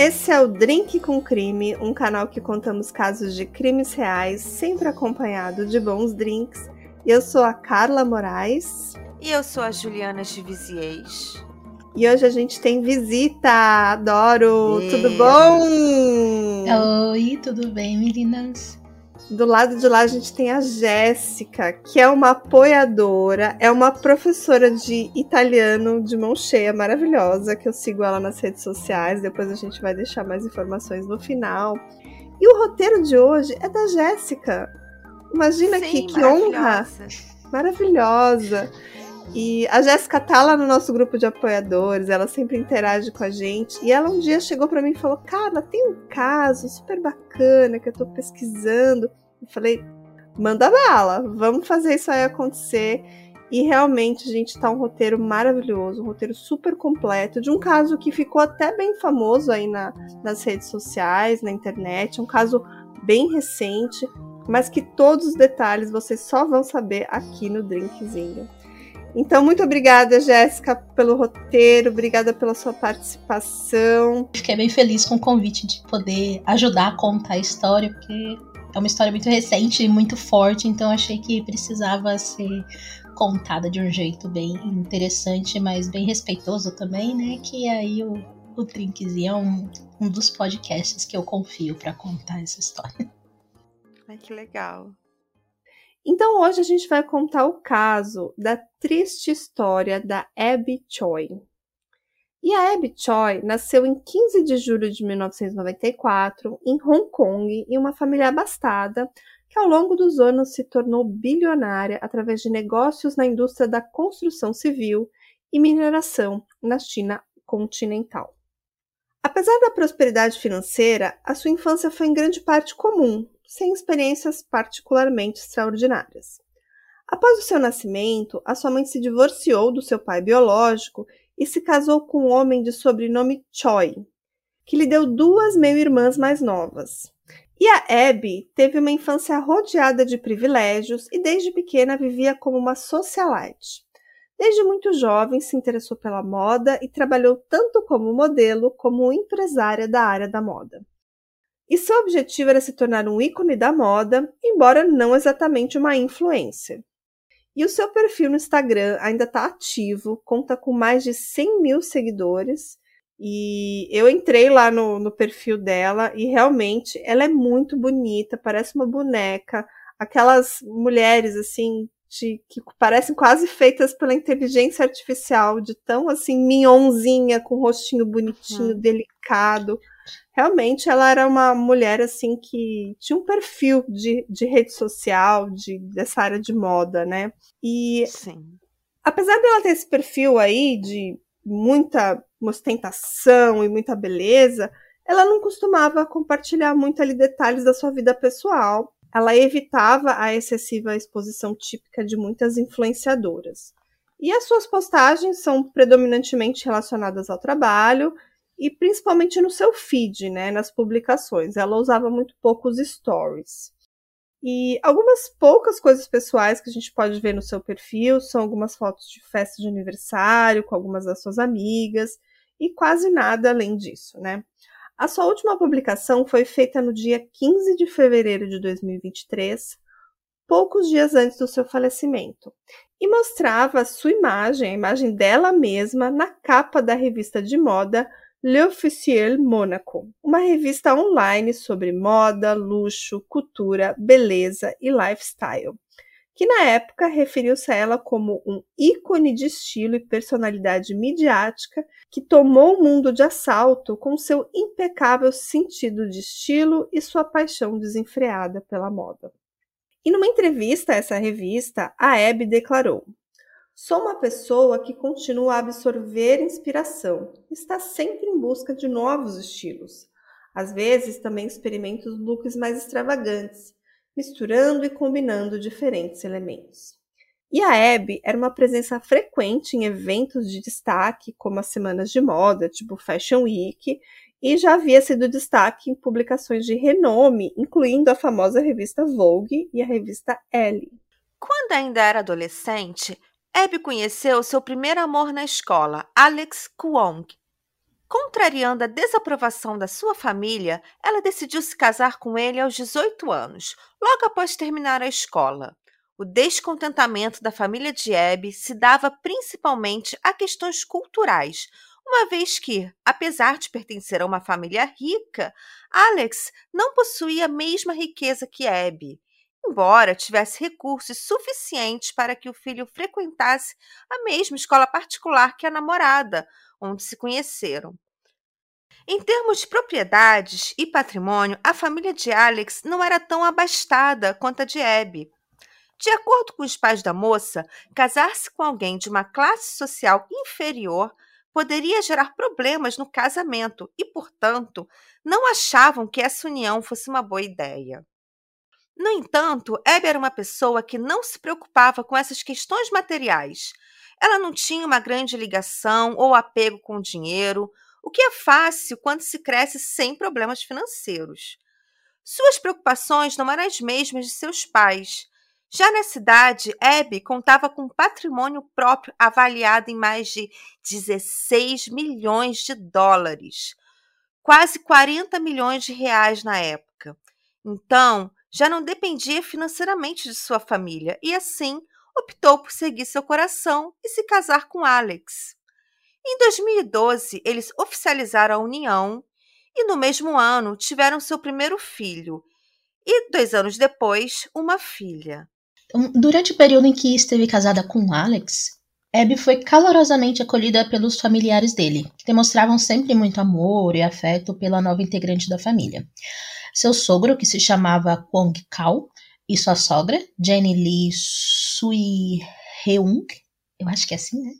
Esse é o Drink com Crime, um canal que contamos casos de crimes reais, sempre acompanhado de bons drinks. Eu sou a Carla Moraes. E eu sou a Juliana Giviziez. E hoje a gente tem visita. Adoro! Tudo bom? Oi, tudo bem, meninas? Do lado de lá a gente tem a Jéssica, que é uma apoiadora, é uma professora de italiano de mão cheia, maravilhosa, que eu sigo ela nas redes sociais. Depois a gente vai deixar mais informações no final. E o roteiro de hoje é da Jéssica. Imagina Sim, que, que honra! Maravilhosa! E a Jéssica tá lá no nosso grupo de apoiadores, ela sempre interage com a gente. E ela um dia chegou para mim e falou: Cara, tem um caso super bacana que eu tô pesquisando. Falei: Manda bala, vamos fazer isso aí acontecer. E realmente, gente, tá um roteiro maravilhoso, um roteiro super completo, de um caso que ficou até bem famoso aí na, nas redes sociais, na internet, um caso bem recente, mas que todos os detalhes vocês só vão saber aqui no Drinkzinho. Então, muito obrigada, Jéssica, pelo roteiro, obrigada pela sua participação. Fiquei bem feliz com o convite de poder ajudar a contar a história, porque é uma história muito recente e muito forte, então achei que precisava ser contada de um jeito bem interessante, mas bem respeitoso também, né? Que aí o, o Drinkzinho é um, um dos podcasts que eu confio para contar essa história. Ai, que legal. Então hoje a gente vai contar o caso da triste história da Abby Choi. E a Abby Choi nasceu em 15 de julho de 1994 em Hong Kong em uma família abastada que ao longo dos anos se tornou bilionária através de negócios na indústria da construção civil e mineração na China continental. Apesar da prosperidade financeira, a sua infância foi em grande parte comum, sem experiências particularmente extraordinárias. Após o seu nascimento, a sua mãe se divorciou do seu pai biológico e se casou com um homem de sobrenome Choi, que lhe deu duas meio-irmãs mais novas. E a Abby teve uma infância rodeada de privilégios e desde pequena vivia como uma socialite. Desde muito jovem se interessou pela moda e trabalhou tanto como modelo como empresária da área da moda e seu objetivo era se tornar um ícone da moda, embora não exatamente uma influência. E o seu perfil no Instagram ainda está ativo, conta com mais de 100 mil seguidores. E eu entrei lá no, no perfil dela e realmente ela é muito bonita, parece uma boneca. Aquelas mulheres assim de, que parecem quase feitas pela inteligência artificial, de tão assim minhonzinha, com um rostinho bonitinho, uhum. delicado realmente ela era uma mulher assim que tinha um perfil de, de rede social, de, dessa área de moda, né? E Sim. apesar dela ter esse perfil aí de muita ostentação e muita beleza, ela não costumava compartilhar muito ali detalhes da sua vida pessoal. Ela evitava a excessiva exposição típica de muitas influenciadoras. E as suas postagens são predominantemente relacionadas ao trabalho e principalmente no seu feed, né, nas publicações. Ela usava muito pouco os stories. E algumas poucas coisas pessoais que a gente pode ver no seu perfil são algumas fotos de festa de aniversário com algumas das suas amigas e quase nada além disso, né? A sua última publicação foi feita no dia 15 de fevereiro de 2023, poucos dias antes do seu falecimento, e mostrava a sua imagem, a imagem dela mesma, na capa da revista de moda L'Officiel Monaco, uma revista online sobre moda, luxo, cultura, beleza e lifestyle, que na época referiu-se a ela como um ícone de estilo e personalidade midiática que tomou o mundo de assalto com seu impecável sentido de estilo e sua paixão desenfreada pela moda. E numa entrevista a essa revista, a Abby declarou: Sou uma pessoa que continua a absorver inspiração, está sempre em busca de novos estilos. Às vezes também experimento looks mais extravagantes, misturando e combinando diferentes elementos. E a Abby era uma presença frequente em eventos de destaque, como as semanas de moda, tipo Fashion Week, e já havia sido destaque em publicações de renome, incluindo a famosa revista Vogue e a revista Elle. Quando ainda era adolescente, Abby conheceu seu primeiro amor na escola, Alex Kwong. Contrariando a desaprovação da sua família, ela decidiu se casar com ele aos 18 anos, logo após terminar a escola. O descontentamento da família de Abby se dava principalmente a questões culturais, uma vez que, apesar de pertencer a uma família rica, Alex não possuía a mesma riqueza que Abby, embora tivesse recursos suficientes para que o filho frequentasse a mesma escola particular que a namorada, onde se conheceram. Em termos de propriedades e patrimônio, a família de Alex não era tão abastada quanto a de Abby. De acordo com os pais da moça, casar-se com alguém de uma classe social inferior poderia gerar problemas no casamento e, portanto, não achavam que essa união fosse uma boa ideia. No entanto, Abby era uma pessoa que não se preocupava com essas questões materiais. Ela não tinha uma grande ligação ou apego com o dinheiro, o que é fácil quando se cresce sem problemas financeiros. Suas preocupações não eram as mesmas de seus pais. Já na cidade, Abby contava com um patrimônio próprio avaliado em mais de 16 milhões de dólares, quase 40 milhões de reais na época. Então, já não dependia financeiramente de sua família e, assim, optou por seguir seu coração e se casar com Alex. Em 2012, eles oficializaram a união e, no mesmo ano, tiveram seu primeiro filho e, dois anos depois, uma filha. Durante o período em que esteve casada com Alex, Abby foi calorosamente acolhida pelos familiares dele, que demonstravam sempre muito amor e afeto pela nova integrante da família. Seu sogro, que se chamava Kwong Kao, e sua sogra, Jenny Lee Sui Heung, eu acho que é assim, né?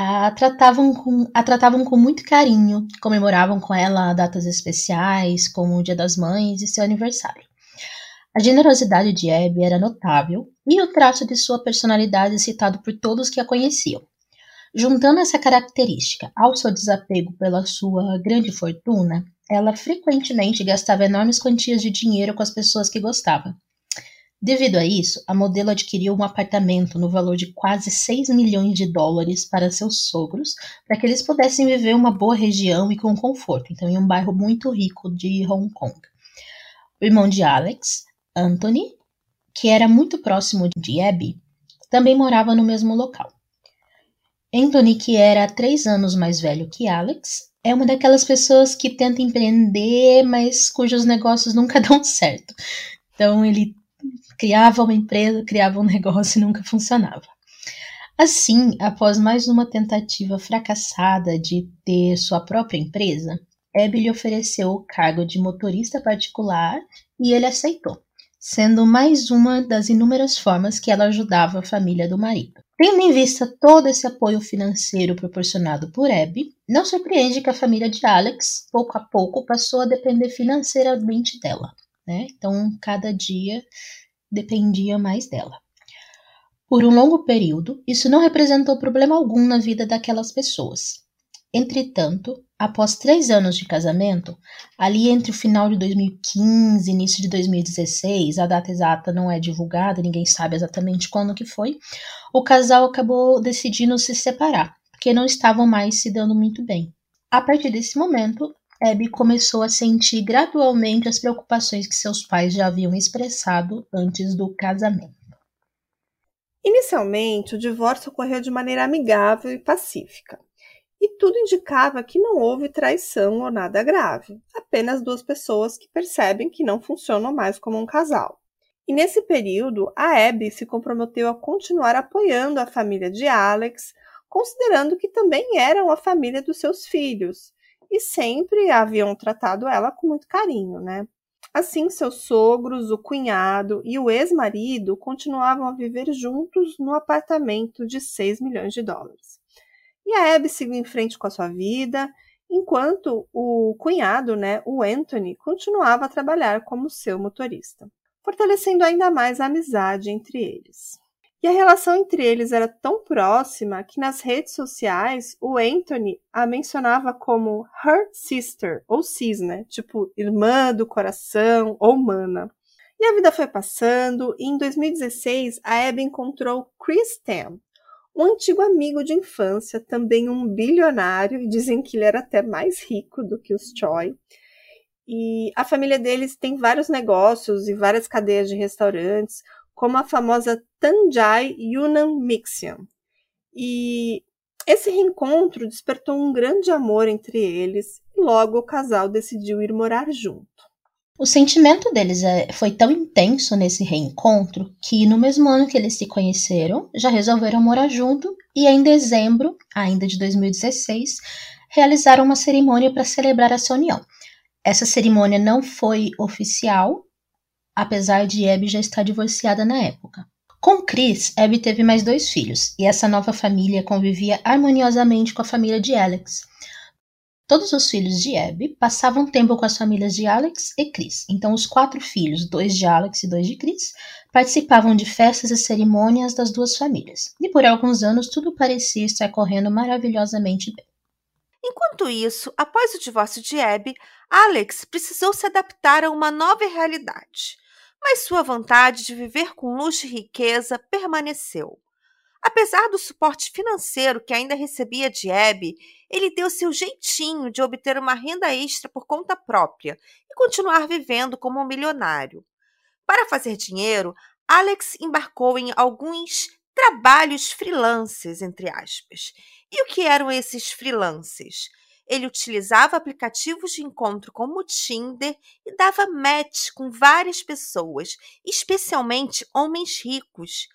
a tratavam, com, a tratavam com muito carinho, comemoravam com ela datas especiais, como o Dia das Mães e seu aniversário. A generosidade de Abby era notável e o traço de sua personalidade citado por todos que a conheciam. Juntando essa característica ao seu desapego pela sua grande fortuna, ela frequentemente gastava enormes quantias de dinheiro com as pessoas que gostava, Devido a isso, a modelo adquiriu um apartamento no valor de quase 6 milhões de dólares para seus sogros, para que eles pudessem viver uma boa região e com conforto, então em um bairro muito rico de Hong Kong. O irmão de Alex, Anthony, que era muito próximo de Abby, também morava no mesmo local. Anthony, que era três anos mais velho que Alex, é uma daquelas pessoas que tenta empreender, mas cujos negócios nunca dão certo. Então ele criava uma empresa, criava um negócio e nunca funcionava. Assim, após mais uma tentativa fracassada de ter sua própria empresa, Abby lhe ofereceu o cargo de motorista particular e ele aceitou, sendo mais uma das inúmeras formas que ela ajudava a família do marido. Tendo em vista todo esse apoio financeiro proporcionado por Abby, não surpreende que a família de Alex, pouco a pouco, passou a depender financeiramente dela. Né? Então, cada dia dependia mais dela. Por um longo período, isso não representou problema algum na vida daquelas pessoas. Entretanto, após três anos de casamento, ali entre o final de 2015 e início de 2016, a data exata não é divulgada, ninguém sabe exatamente quando que foi, o casal acabou decidindo se separar, porque não estavam mais se dando muito bem. A partir desse momento, Abby começou a sentir gradualmente as preocupações que seus pais já haviam expressado antes do casamento. Inicialmente, o divórcio ocorreu de maneira amigável e pacífica, e tudo indicava que não houve traição ou nada grave, apenas duas pessoas que percebem que não funcionam mais como um casal. E nesse período, a Abby se comprometeu a continuar apoiando a família de Alex, considerando que também eram a família dos seus filhos, e sempre haviam tratado ela com muito carinho, né? Assim, seus sogros, o cunhado e o ex-marido continuavam a viver juntos no apartamento de 6 milhões de dólares. E a Abby seguiu em frente com a sua vida, enquanto o cunhado, né, o Anthony, continuava a trabalhar como seu motorista, fortalecendo ainda mais a amizade entre eles. E a relação entre eles era tão próxima que nas redes sociais o Anthony a mencionava como her sister, ou cis, né? Tipo, irmã do coração ou mana. E a vida foi passando e em 2016 a Abby encontrou Chris Tam, um antigo amigo de infância, também um bilionário, e dizem que ele era até mais rico do que os Choi. E a família deles tem vários negócios e várias cadeias de restaurantes, como a famosa Tanjai Yunnan Mixian. E esse reencontro despertou um grande amor entre eles e logo o casal decidiu ir morar junto. O sentimento deles é, foi tão intenso nesse reencontro que no mesmo ano que eles se conheceram, já resolveram morar junto e em dezembro, ainda de 2016, realizaram uma cerimônia para celebrar essa união. Essa cerimônia não foi oficial, apesar de Abby já estar divorciada na época. Com Chris, Abby teve mais dois filhos, e essa nova família convivia harmoniosamente com a família de Alex. Todos os filhos de Abby passavam tempo com as famílias de Alex e Chris. Então, os quatro filhos, dois de Alex e dois de Chris, participavam de festas e cerimônias das duas famílias. E por alguns anos, tudo parecia estar correndo maravilhosamente bem. Enquanto isso, após o divórcio de Abby, Alex precisou se adaptar a uma nova realidade. Mas sua vontade de viver com luxo e riqueza permaneceu. Apesar do suporte financeiro que ainda recebia de Abby, ele deu seu jeitinho de obter uma renda extra por conta própria e continuar vivendo como um milionário. Para fazer dinheiro, Alex embarcou em alguns trabalhos freelances, entre aspas. E o que eram esses freelances? Ele utilizava aplicativos de encontro como o Tinder e dava match com várias pessoas, especialmente homens ricos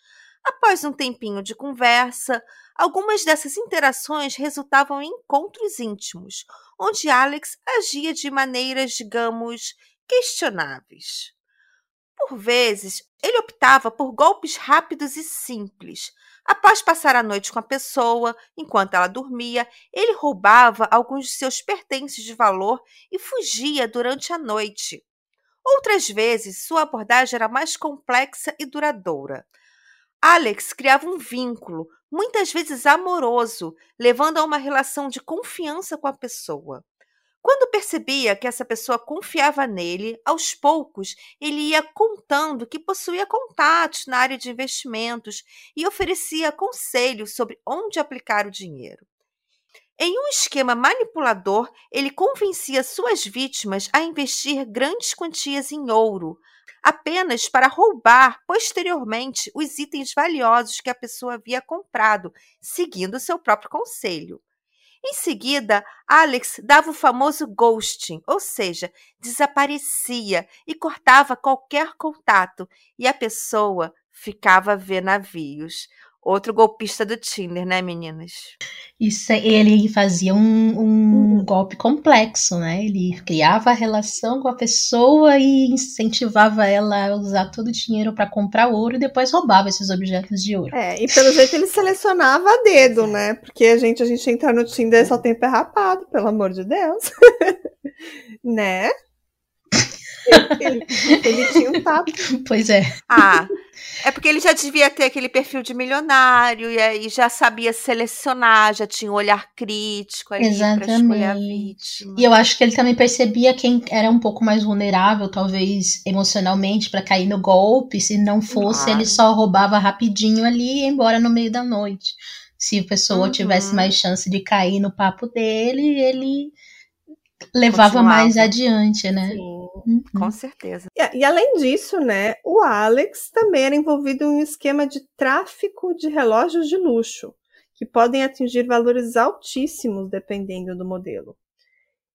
Após um tempinho de conversa, algumas dessas interações resultavam em encontros íntimos, onde Alex agia de maneiras, digamos, questionáveis. Por vezes, ele optava por golpes rápidos e simples. Após passar a noite com a pessoa, enquanto ela dormia, ele roubava alguns de seus pertences de valor e fugia durante a noite. Outras vezes, sua abordagem era mais complexa e duradoura. Alex criava um vínculo, muitas vezes amoroso, levando a uma relação de confiança com a pessoa. Quando percebia que essa pessoa confiava nele, aos poucos ele ia contando que possuía contatos na área de investimentos e oferecia conselhos sobre onde aplicar o dinheiro. Em um esquema manipulador, ele convencia suas vítimas a investir grandes quantias em ouro, apenas para roubar posteriormente os itens valiosos que a pessoa havia comprado, seguindo seu próprio conselho. Em seguida, Alex dava o famoso ghosting, ou seja, desaparecia e cortava qualquer contato, e a pessoa ficava a ver navios. Outro golpista do Tinder, né, meninas? Isso, é, ele fazia um, um uhum. golpe complexo, né? Ele criava a relação com a pessoa e incentivava ela a usar todo o dinheiro para comprar ouro e depois roubava esses objetos de ouro. É, e pelo jeito ele selecionava a dedo, né? Porque a gente, a gente entra no Tinder só tem pé rapado, pelo amor de Deus. né? Ele, ele, tinha um papo. Pois é. Ah, é porque ele já devia ter aquele perfil de milionário e aí já sabia selecionar, já tinha um olhar crítico ali para escolher a vítima. E eu acho que ele também percebia quem era um pouco mais vulnerável, talvez emocionalmente, para cair no golpe. Se não fosse, claro. ele só roubava rapidinho ali e ia embora no meio da noite. Se a pessoa uhum. tivesse mais chance de cair no papo dele, ele levava Continuava. mais adiante, né? Sim, uhum. com certeza. E, e, além disso, né, o Alex também era envolvido em um esquema de tráfico de relógios de luxo, que podem atingir valores altíssimos dependendo do modelo.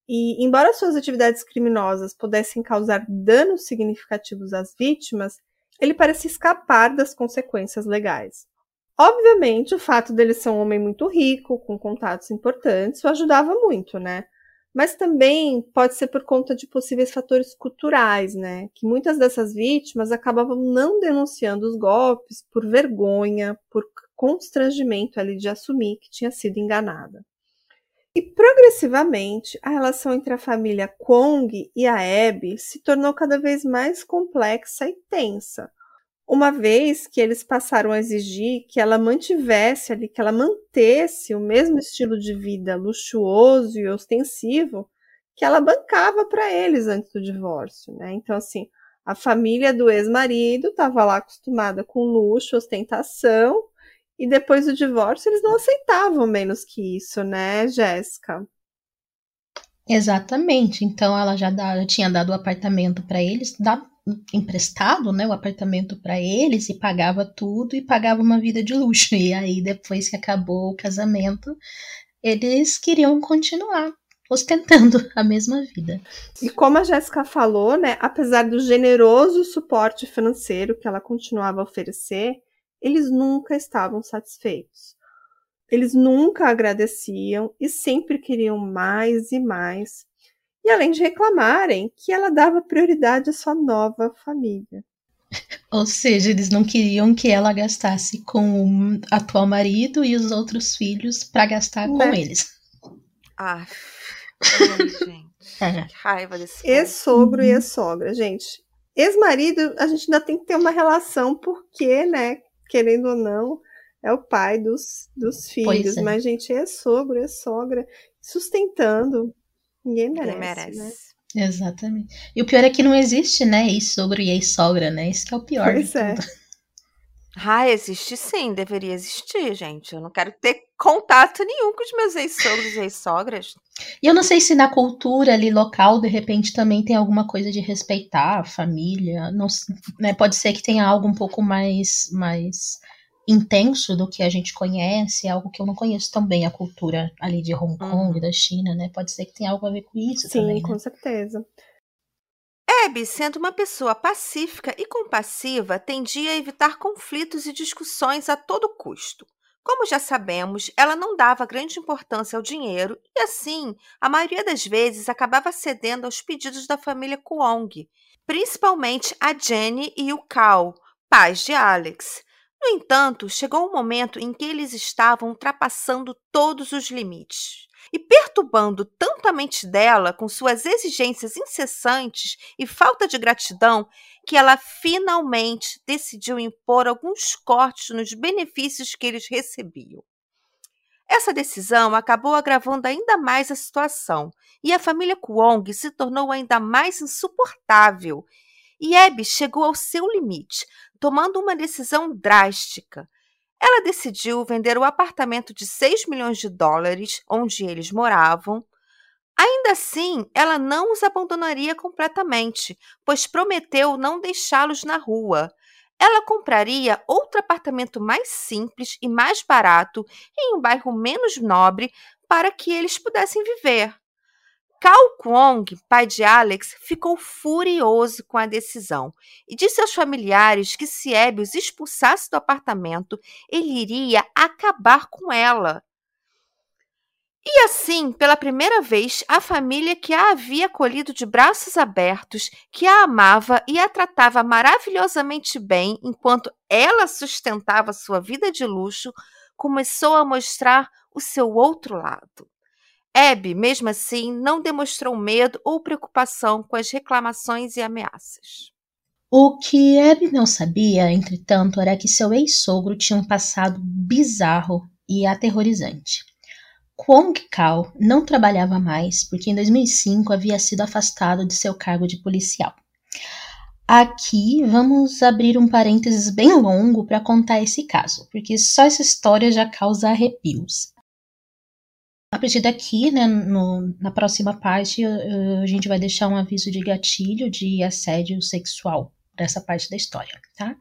E, embora suas atividades criminosas pudessem causar danos significativos às vítimas, ele parecia escapar das consequências legais. Obviamente, o fato dele ser um homem muito rico, com contatos importantes, o ajudava muito, né? Mas também pode ser por conta de possíveis fatores culturais, né? Que muitas dessas vítimas acabavam não denunciando os golpes por vergonha, por constrangimento ali de assumir que tinha sido enganada. E progressivamente, a relação entre a família Kong e a Abby se tornou cada vez mais complexa e tensa, uma vez que eles passaram a exigir que ela mantivesse ali, que ela mantesse o mesmo estilo de vida luxuoso e ostensivo que ela bancava para eles antes do divórcio, né? Então, assim, a família do ex-marido estava lá acostumada com luxo, ostentação, E depois do divórcio, eles não aceitavam menos que isso, né, Jéssica? Exatamente. Então ela já dá, tinha dado o apartamento para eles, dá, emprestado, né, o apartamento para eles e pagava tudo e pagava uma vida de luxo. E aí depois que acabou o casamento, eles queriam continuar ostentando a mesma vida. E como a Jéssica falou, né, apesar do generoso suporte financeiro que ela continuava a oferecer, eles nunca estavam satisfeitos. Eles nunca agradeciam e sempre queriam mais e mais. E além de reclamarem que ela dava prioridade à sua nova família. Ou seja, eles não queriam que ela gastasse com o atual marido e os outros filhos para gastar né? com eles. Ah, Ai, gente. É. Que raiva desse Ex-sogro e ex-sogra, gente. Ex-marido, a gente ainda tem que ter uma relação, porque, né, querendo ou não, é o pai dos, dos filhos. É. Mas, gente, é sogro, é sogra, sustentando. Ninguém merece. Ninguém merece. Né? Exatamente. E o pior é que não existe, né, ex-sogro e ex-sogra, né? Isso que é o pior. Pois é. Tudo. Ah, existe sim, deveria existir, gente. Eu não quero ter contato nenhum com os meus ex-sogros e ex-sogras. E eu não sei se na cultura ali local, de repente, também tem alguma coisa de respeitar a família. Não, né, pode ser que tenha algo um pouco mais, mais intenso do que a gente conhece, algo que eu não conheço tão bem, a cultura ali de Hong Kong, uhum. da China, né? Pode ser que tenha algo a ver com isso Sim, também. Sim, com né? certeza. Abby, sendo uma pessoa pacífica e compassiva, tendia a evitar conflitos e discussões a todo custo. Como já sabemos, ela não dava grande importância ao dinheiro e, assim, a maioria das vezes acabava cedendo aos pedidos da família Kuong, principalmente a Jenny e o Cal, pais de Alex. No entanto, chegou um momento em que eles estavam ultrapassando todos os limites e perturbando tanto a mente dela com suas exigências incessantes e falta de gratidão que ela finalmente decidiu impor alguns cortes nos benefícios que eles recebiam. Essa decisão acabou agravando ainda mais a situação e a família Kuong se tornou ainda mais insuportável. E Abby chegou ao seu limite, tomando uma decisão drástica. Ela decidiu vender o apartamento de 6 milhões de dólares onde eles moravam. Ainda assim, ela não os abandonaria completamente, pois prometeu não deixá-los na rua. Ela compraria outro apartamento mais simples e mais barato em um bairro menos nobre para que eles pudessem viver. Cao Kwong, pai de Alex, ficou furioso com a decisão e disse aos familiares que se Abby os expulsasse do apartamento, ele iria acabar com ela. E assim, pela primeira vez, a família que a havia acolhido de braços abertos, que a amava e a tratava maravilhosamente bem enquanto ela sustentava sua vida de luxo, começou a mostrar o seu outro lado. Abby, mesmo assim, não demonstrou medo ou preocupação com as reclamações e ameaças. O que Abby não sabia, entretanto, era que seu ex-sogro tinha um passado bizarro e aterrorizante. Kwong Kao não trabalhava mais porque em 2005 havia sido afastado de seu cargo de policial. Aqui vamos abrir um parênteses bem longo para contar esse caso, porque só essa história já causa arrepios. A partir daqui, né, no, na próxima parte, a gente vai deixar um aviso de gatilho de assédio sexual dessa parte da história, tá?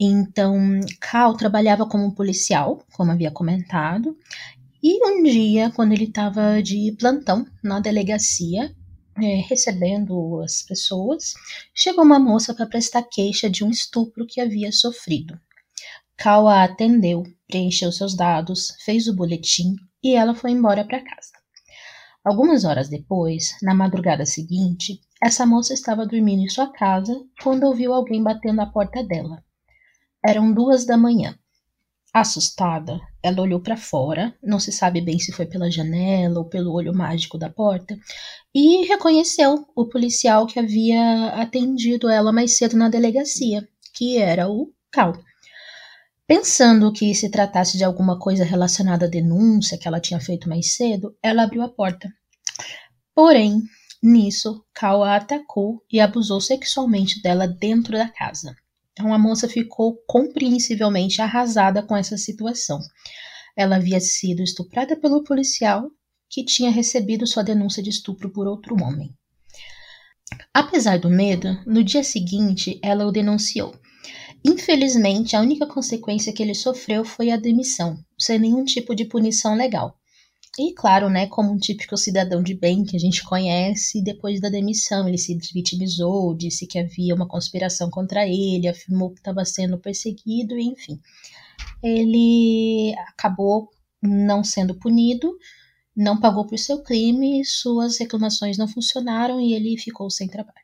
Então, Cal trabalhava como policial, como havia comentado, e um dia, quando ele estava de plantão na delegacia, é, recebendo as pessoas, chegou uma moça para prestar queixa de um estupro que havia sofrido. Cal a atendeu, preencheu seus dados, fez o boletim e ela foi embora para casa. Algumas horas depois, na madrugada seguinte, essa moça estava dormindo em sua casa quando ouviu alguém batendo à porta dela. Eram duas da manhã. Assustada, ela olhou para fora, não se sabe bem se foi pela janela ou pelo olho mágico da porta, e reconheceu o policial que havia atendido ela mais cedo na delegacia, que era o Cal. Pensando que se tratasse de alguma coisa relacionada à denúncia que ela tinha feito mais cedo, ela abriu a porta. Porém, nisso, Cal a atacou e abusou sexualmente dela dentro da casa. Então a moça ficou compreensivelmente arrasada com essa situação. Ela havia sido estuprada pelo policial que tinha recebido sua denúncia de estupro por outro homem. Apesar do medo, no dia seguinte ela o denunciou. Infelizmente, a única consequência que ele sofreu foi a demissão, sem nenhum tipo de punição legal. E claro, né, como um típico cidadão de bem que a gente conhece, depois da demissão ele se vitimizou, disse que havia uma conspiração contra ele, afirmou que estava sendo perseguido, enfim. Ele acabou não sendo punido, não pagou por seu crime, suas reclamações não funcionaram e ele ficou sem trabalho.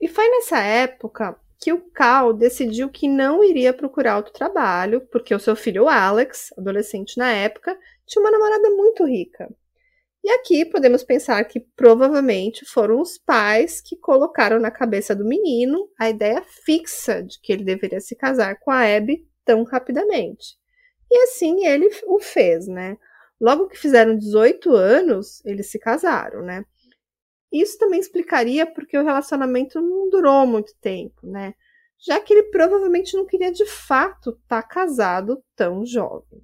E foi nessa época que o Cal decidiu que não iria procurar outro trabalho, porque o seu filho Alex, adolescente na época, tinha uma namorada muito rica. E aqui podemos pensar que provavelmente foram os pais que colocaram na cabeça do menino a ideia fixa de que ele deveria se casar com a Abby tão rapidamente. E assim ele o fez, né? Logo que fizeram 18 anos, eles se casaram, né? Isso também explicaria porque o relacionamento não durou muito tempo, né? Já que ele provavelmente não queria de fato estar tá casado tão jovem.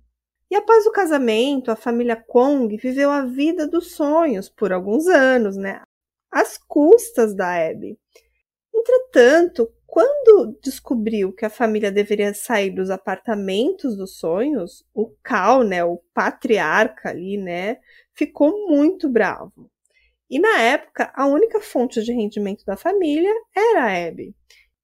E após o casamento, a família Kong viveu a vida dos sonhos por alguns anos, né? Às custas da Abby. Entretanto, quando descobriu que a família deveria sair dos apartamentos dos sonhos, o Cal, né, o patriarca ali, né, ficou muito bravo. E na época, a única fonte de rendimento da família era a Abby.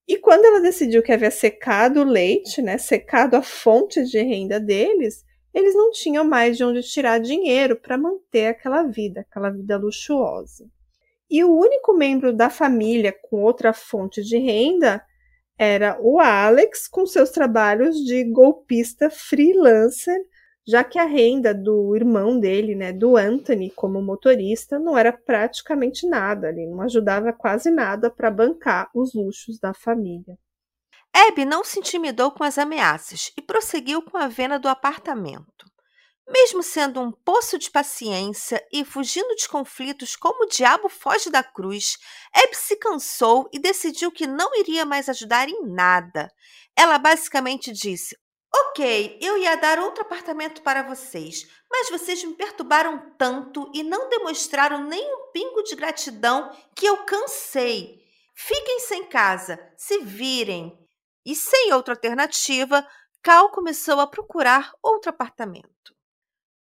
E quando ela decidiu que havia secado o leite, né, secado a fonte de renda deles, eles não tinham mais de onde tirar dinheiro para manter aquela vida, aquela vida luxuosa. E o único membro da família com outra fonte de renda era o Alex, com seus trabalhos de golpista freelancer já que a renda do irmão dele, né, do Anthony, como motorista, não era praticamente nada, ele não ajudava quase nada para bancar os luxos da família. Abby não se intimidou com as ameaças e prosseguiu com a venda do apartamento. Mesmo sendo um poço de paciência e fugindo de conflitos como o diabo foge da cruz, Abby se cansou e decidiu que não iria mais ajudar em nada. Ela basicamente disse: Ok, eu ia dar outro apartamento para vocês, mas vocês me perturbaram tanto e não demonstraram nem um pingo de gratidão que eu cansei. Fiquem sem casa, se virem. E sem outra alternativa, Cal começou a procurar outro apartamento.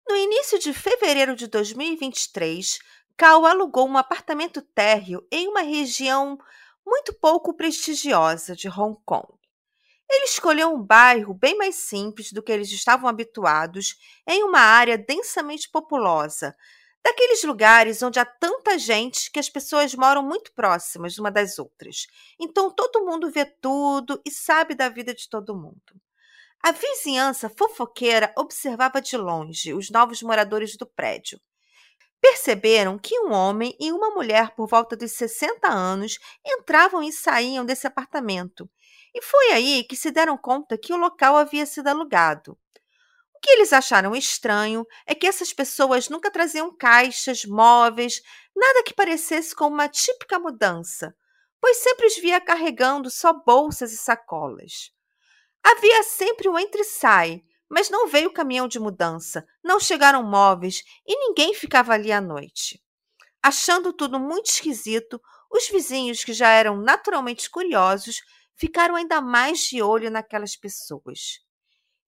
No início de fevereiro de 2023, Cal alugou um apartamento térreo em uma região muito pouco prestigiosa de Hong Kong. Ele escolheu um bairro bem mais simples do que eles estavam habituados, em uma área densamente populosa, daqueles lugares onde há tanta gente que as pessoas moram muito próximas uma das outras. Então todo mundo vê tudo e sabe da vida de todo mundo. A vizinhança fofoqueira observava de longe os novos moradores do prédio. Perceberam que um homem e uma mulher por volta dos 60 anos entravam e saíam desse apartamento e foi aí que se deram conta que o local havia sido alugado. O que eles acharam estranho é que essas pessoas nunca traziam caixas, móveis, nada que parecesse com uma típica mudança, pois sempre os via carregando só bolsas e sacolas. Havia sempre um entre-sai, mas não veio caminhão de mudança, não chegaram móveis e ninguém ficava ali à noite. Achando tudo muito esquisito, os vizinhos, que já eram naturalmente curiosos, ficaram ainda mais de olho naquelas pessoas.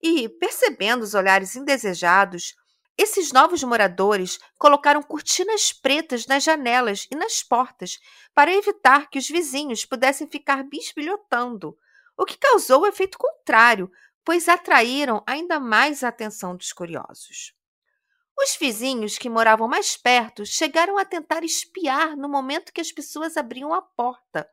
E, percebendo os olhares indesejados, esses novos moradores colocaram cortinas pretas nas janelas e nas portas para evitar que os vizinhos pudessem ficar bisbilhotando, o que causou o efeito contrário, pois atraíram ainda mais a atenção dos curiosos. Os vizinhos que moravam mais perto chegaram a tentar espiar no momento que as pessoas abriam a porta,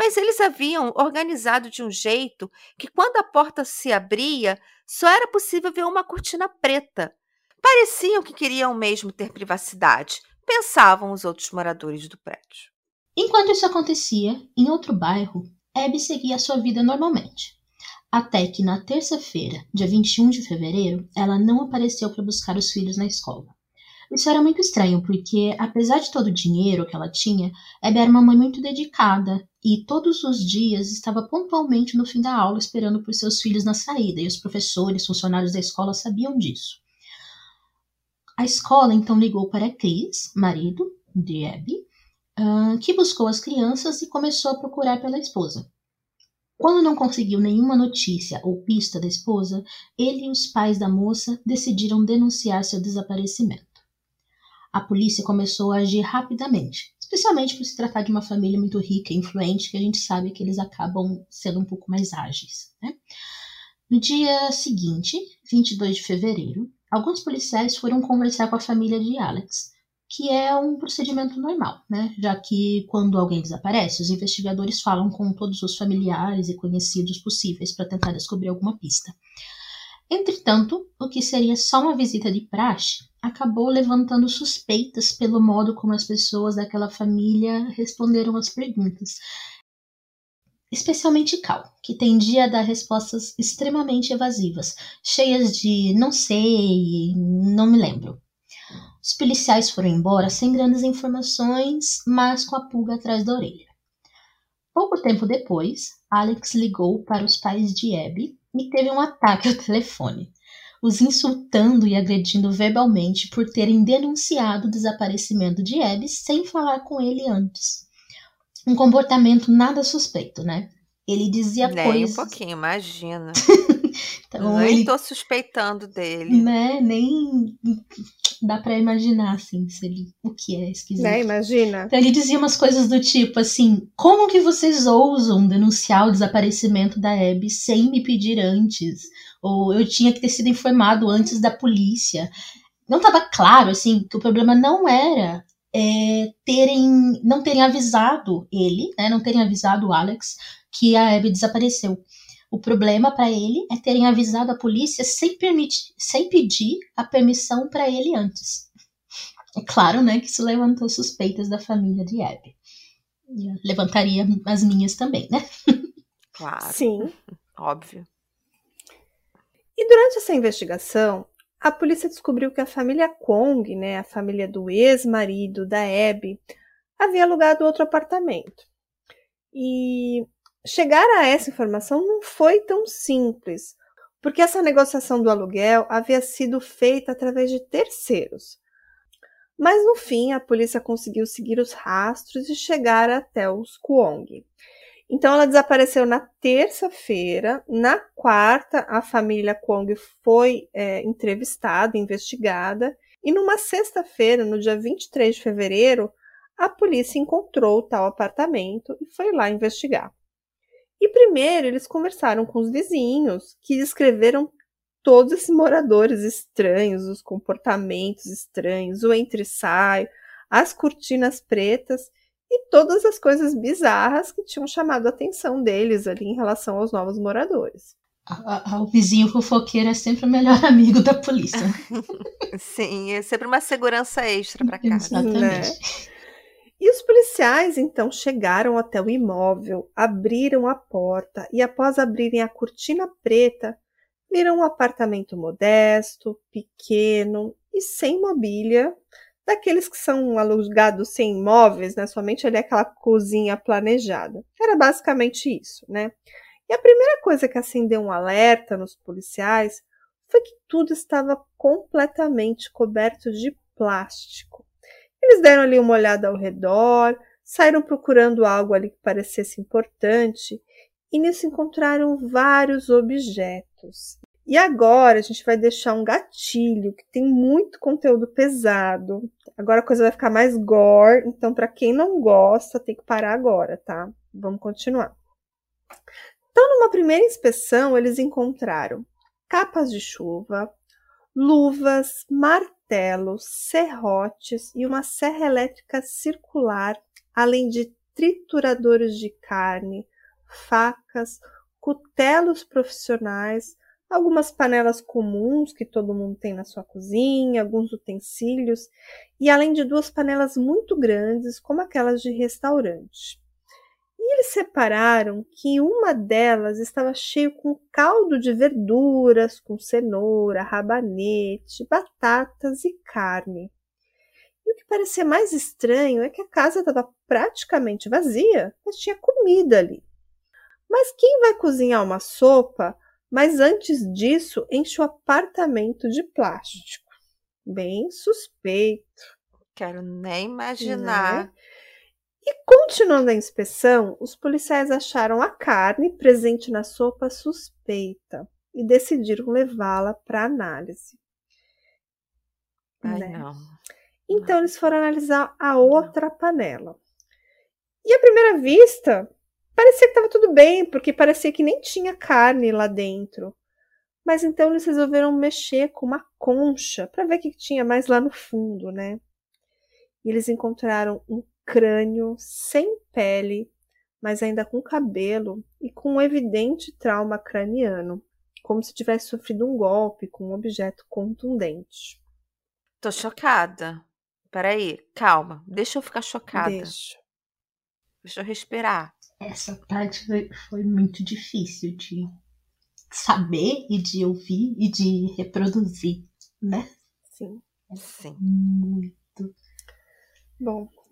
mas eles haviam organizado de um jeito que, quando a porta se abria, só era possível ver uma cortina preta. Pareciam que queriam mesmo ter privacidade, pensavam os outros moradores do prédio. Enquanto isso acontecia, em outro bairro, Abby seguia sua vida normalmente. Até que na terça-feira, dia 21 de fevereiro, ela não apareceu para buscar os filhos na escola. Isso era muito estranho, porque apesar de todo o dinheiro que ela tinha, Abby era uma mãe muito dedicada e todos os dias estava pontualmente no fim da aula esperando por seus filhos na saída, e os professores, funcionários da escola sabiam disso. A escola então ligou para Chris, marido de Abby, uh, que buscou as crianças e começou a procurar pela esposa. Quando não conseguiu nenhuma notícia ou pista da esposa, ele e os pais da moça decidiram denunciar seu desaparecimento. A polícia começou a agir rapidamente, especialmente por se tratar de uma família muito rica e influente, que a gente sabe que eles acabam sendo um pouco mais ágeis. Né? No dia seguinte, 22 de fevereiro, alguns policiais foram conversar com a família de Alex, que é um procedimento normal, né? Já que quando alguém desaparece, os investigadores falam com todos os familiares e conhecidos possíveis para tentar descobrir alguma pista. Entretanto, o que seria só uma visita de praxe acabou levantando suspeitas pelo modo como as pessoas daquela família responderam às perguntas. Especialmente Cal, que tendia a dar respostas extremamente evasivas, cheias de não sei, não me lembro. Os policiais foram embora sem grandes informações, mas com a pulga atrás da orelha. Pouco tempo depois, Alex ligou para os pais de Abby e teve um ataque ao telefone, os insultando e agredindo verbalmente por terem denunciado o desaparecimento de Abby sem falar com ele antes. Um comportamento nada suspeito, né? Ele dizia Nem coisas. um pouquinho, imagina. Então, Nem ele tô suspeitando dele. né, nem dá pra imaginar assim se ele o que é esquisito. Né? Imagina. Então ele dizia umas coisas do tipo assim: como que vocês ousam denunciar o desaparecimento da Abby sem me pedir antes? Ou eu tinha que ter sido informado antes da polícia. Não estava claro assim que o problema não era é, terem não terem avisado ele, né, não terem avisado o Alex que a Abby desapareceu. O problema para ele é terem avisado a polícia sem, permitir, sem pedir a permissão para ele antes. É claro, né, que isso levantou suspeitas da família de Abby. E Levantaria as minhas também, né? Claro, Sim. óbvio. E durante essa investigação, a polícia descobriu que a família Kong, né, a família do ex-marido da Abby, havia alugado outro apartamento. E chegar a essa informação não foi tão simples, porque essa negociação do aluguel havia sido feita através de terceiros. Mas no fim, a polícia conseguiu seguir os rastros e chegar até os Kuong. Então ela desapareceu na terça-feira. Na quarta, a família Kuong foi é, entrevistada, investigada. E numa sexta-feira, no dia 23 de fevereiro, a polícia encontrou o tal apartamento e foi lá investigar. E primeiro eles conversaram com os vizinhos, que descreveram todos esses moradores estranhos, os comportamentos estranhos, o entre-saio, as cortinas pretas e todas as coisas bizarras que tinham chamado a atenção deles ali em relação aos novos moradores. O vizinho fofoqueiro é sempre o melhor amigo da polícia. Sim, é sempre uma segurança extra para casa. Exatamente. E os policiais então chegaram até o imóvel, abriram a porta e, após abrirem a cortina preta, viram um apartamento modesto, pequeno e sem mobília, daqueles que são alugados sem móveis, né? Somente ali aquela cozinha planejada. Era basicamente isso, né? E a primeira coisa que acendeu um alerta nos policiais foi que tudo estava completamente coberto de plástico. Eles deram ali uma olhada ao redor, saíram procurando algo ali que parecesse importante e nisso encontraram vários objetos. E agora a gente vai deixar um gatilho que tem muito conteúdo pesado. Agora a coisa vai ficar mais gore, então para quem não gosta tem que parar agora, tá? Vamos continuar. Então, numa primeira inspeção, eles encontraram capas de chuva, luvas, martelos, serrotes e uma serra elétrica circular, além de trituradores de carne, facas, cutelos profissionais, algumas panelas comuns que todo mundo tem na sua cozinha, alguns utensílios e além de duas panelas muito grandes, como aquelas de restaurante. E eles separaram que uma delas estava cheia com caldo de verduras, com cenoura, rabanete, batatas e carne. E o que parecia mais estranho é que a casa estava praticamente vazia, mas tinha comida ali. Mas quem vai cozinhar uma sopa, mas antes disso enche o apartamento de plástico? Bem suspeito. Quero nem imaginar. Né? E continuando a inspeção, os policiais acharam a carne presente na sopa suspeita e decidiram levá-la para análise. Ai, né? não. Então eles foram analisar a outra panela. E à primeira vista, parecia que estava tudo bem, porque parecia que nem tinha carne lá dentro. Mas então eles resolveram mexer com uma concha para ver o que tinha mais lá no fundo, né? E eles encontraram um crânio sem pele, mas ainda com cabelo e com um evidente trauma craniano, como se tivesse sofrido um golpe com um objeto contundente. Tô chocada. Peraí, calma. Deixa eu ficar chocada. Deixa. Deixa eu respirar. Essa parte foi, foi muito difícil de saber e de ouvir e de reproduzir, né? Sim. Sim. Muito. Bom.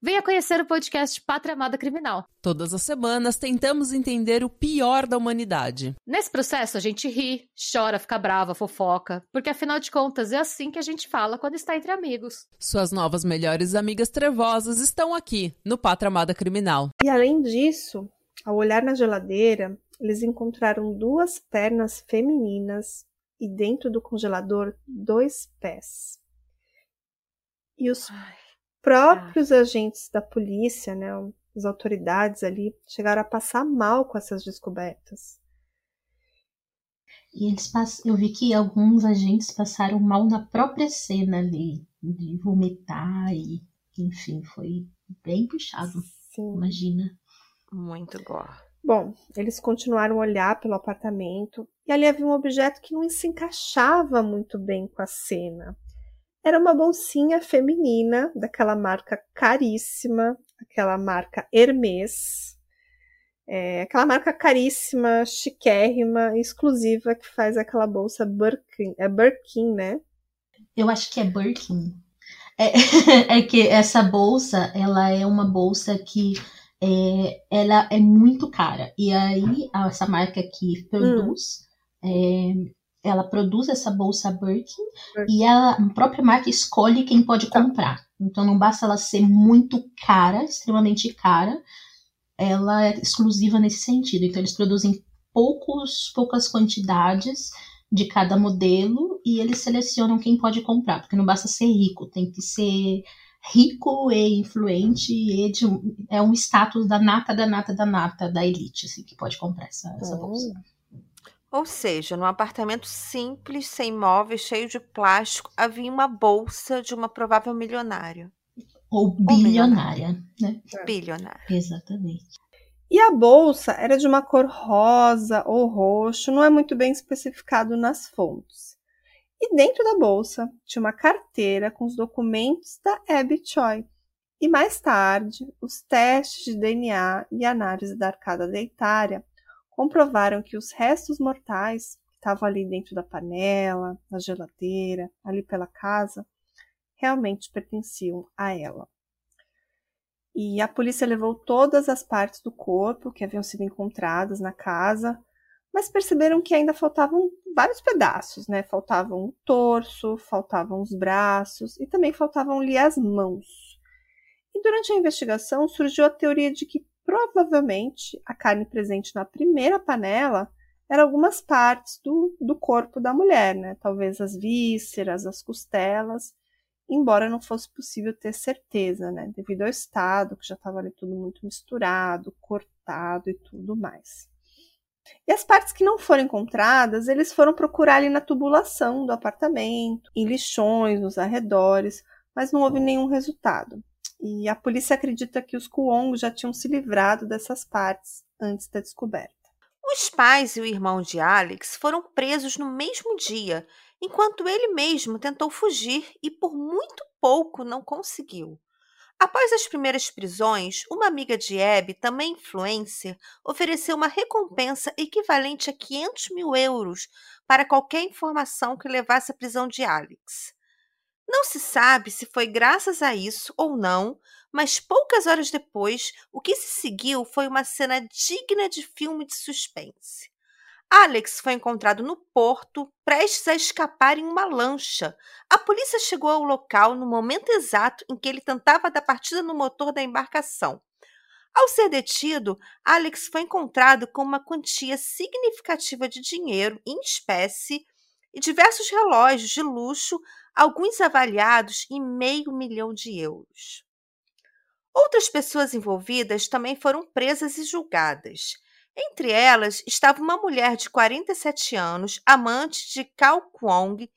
venha conhecer o podcast Pátria Amada Criminal. Todas as semanas tentamos entender o pior da humanidade. Nesse processo a gente ri, chora, fica brava, fofoca, porque afinal de contas é assim que a gente fala quando está entre amigos. Suas novas melhores amigas trevosas estão aqui no Pátria Amada Criminal. E além disso, ao olhar na geladeira, eles encontraram duas pernas femininas e dentro do congelador dois pés. E os Ai, próprios ah. agentes da polícia, né, as autoridades ali, chegaram a passar mal com essas descobertas. E eles pass... eu vi que alguns agentes passaram mal na própria cena ali, de vomitar e, enfim, foi bem puxado. Sim. Imagina. Muito gore. Bom, eles continuaram a olhar pelo apartamento e ali havia um objeto que não se encaixava muito bem com a cena. Era uma bolsinha feminina daquela marca caríssima, aquela marca Hermès. É, aquela marca caríssima, chiquérrima, exclusiva que faz aquela bolsa Birkin. É Birkin, né? Eu acho que é Birkin. É, é que essa bolsa, ela é uma bolsa que é, ela é muito cara. E aí, essa marca que produz, hum. É, ela produz essa bolsa Birkin e ela, a própria marca escolhe quem pode tá. comprar. Então, não basta ela ser muito cara, extremamente cara, ela é exclusiva nesse sentido. Então, eles produzem poucos, poucas quantidades de cada modelo e eles selecionam quem pode comprar, porque não basta ser rico, tem que ser rico e influente e de, é um status da nata, da nata, da nata, da elite, assim, que pode comprar essa, essa oh. bolsa. Ou seja, num apartamento simples, sem móveis, cheio de plástico, havia uma bolsa de uma provável milionária. Ou bilionária, né? É. Bilionária. Exatamente. E a bolsa era de uma cor rosa ou roxo, não é muito bem especificado nas fontes. E dentro da bolsa tinha uma carteira com os documentos da Abby Choi. E mais tarde, os testes de DNA e análise da arcada dentária comprovaram que os restos mortais que estavam ali dentro da panela, na geladeira, ali pela casa, realmente pertenciam a ela. E a polícia levou todas as partes do corpo que haviam sido encontradas na casa mas perceberam que ainda faltavam vários pedaços, né? Faltavam o torso, faltavam os braços e também faltavam ali as mãos. E durante a investigação surgiu a teoria de que provavelmente a carne presente na primeira panela eram algumas partes do, do corpo da mulher, né? Talvez as vísceras, as costelas, embora não fosse possível ter certeza, né? Devido ao estado, que já estava ali tudo muito misturado, cortado e tudo mais. E as partes que não foram encontradas, eles foram procurar ali na tubulação do apartamento, em lixões, nos arredores, mas não houve nenhum resultado. E a polícia acredita que os Kuong já tinham se livrado dessas partes antes da descoberta. Os pais e o irmão de Alex foram presos no mesmo dia, enquanto ele mesmo tentou fugir e por muito pouco não conseguiu. Após as primeiras prisões, uma amiga de Abby, também influencer, ofereceu uma recompensa equivalente a 500 mil euros para qualquer informação que levasse à prisão de Alex. Não se sabe se foi graças a isso ou não, mas poucas horas depois, o que se seguiu foi uma cena digna de filme de suspense. Alex foi encontrado no porto, prestes a escapar em uma lancha. A polícia chegou ao local no momento exato em que ele tentava dar partida no motor da embarcação. Ao ser detido, Alex foi encontrado com uma quantia significativa de dinheiro em espécie e diversos relógios de luxo, alguns avaliados em meio milhão de euros. Outras pessoas envolvidas também foram presas e julgadas. Entre elas estava uma mulher de 47 anos, amante de Cao Kwong,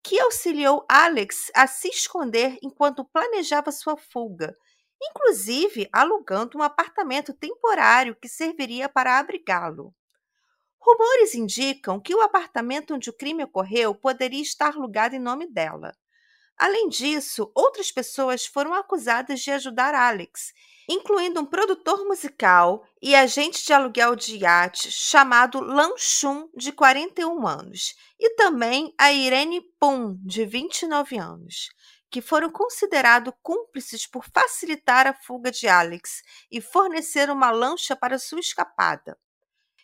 que auxiliou Alex a se esconder enquanto planejava sua fuga, inclusive alugando um apartamento temporário que serviria para abrigá-lo. Rumores indicam que o apartamento onde o crime ocorreu poderia estar alugado em nome dela. Além disso, outras pessoas foram acusadas de ajudar Alex incluindo um produtor musical e agente de aluguel de iate chamado Lan Shun, de 41 anos, e também a Irene Pun, de 29 anos, que foram considerados cúmplices por facilitar a fuga de Alex e fornecer uma lancha para sua escapada.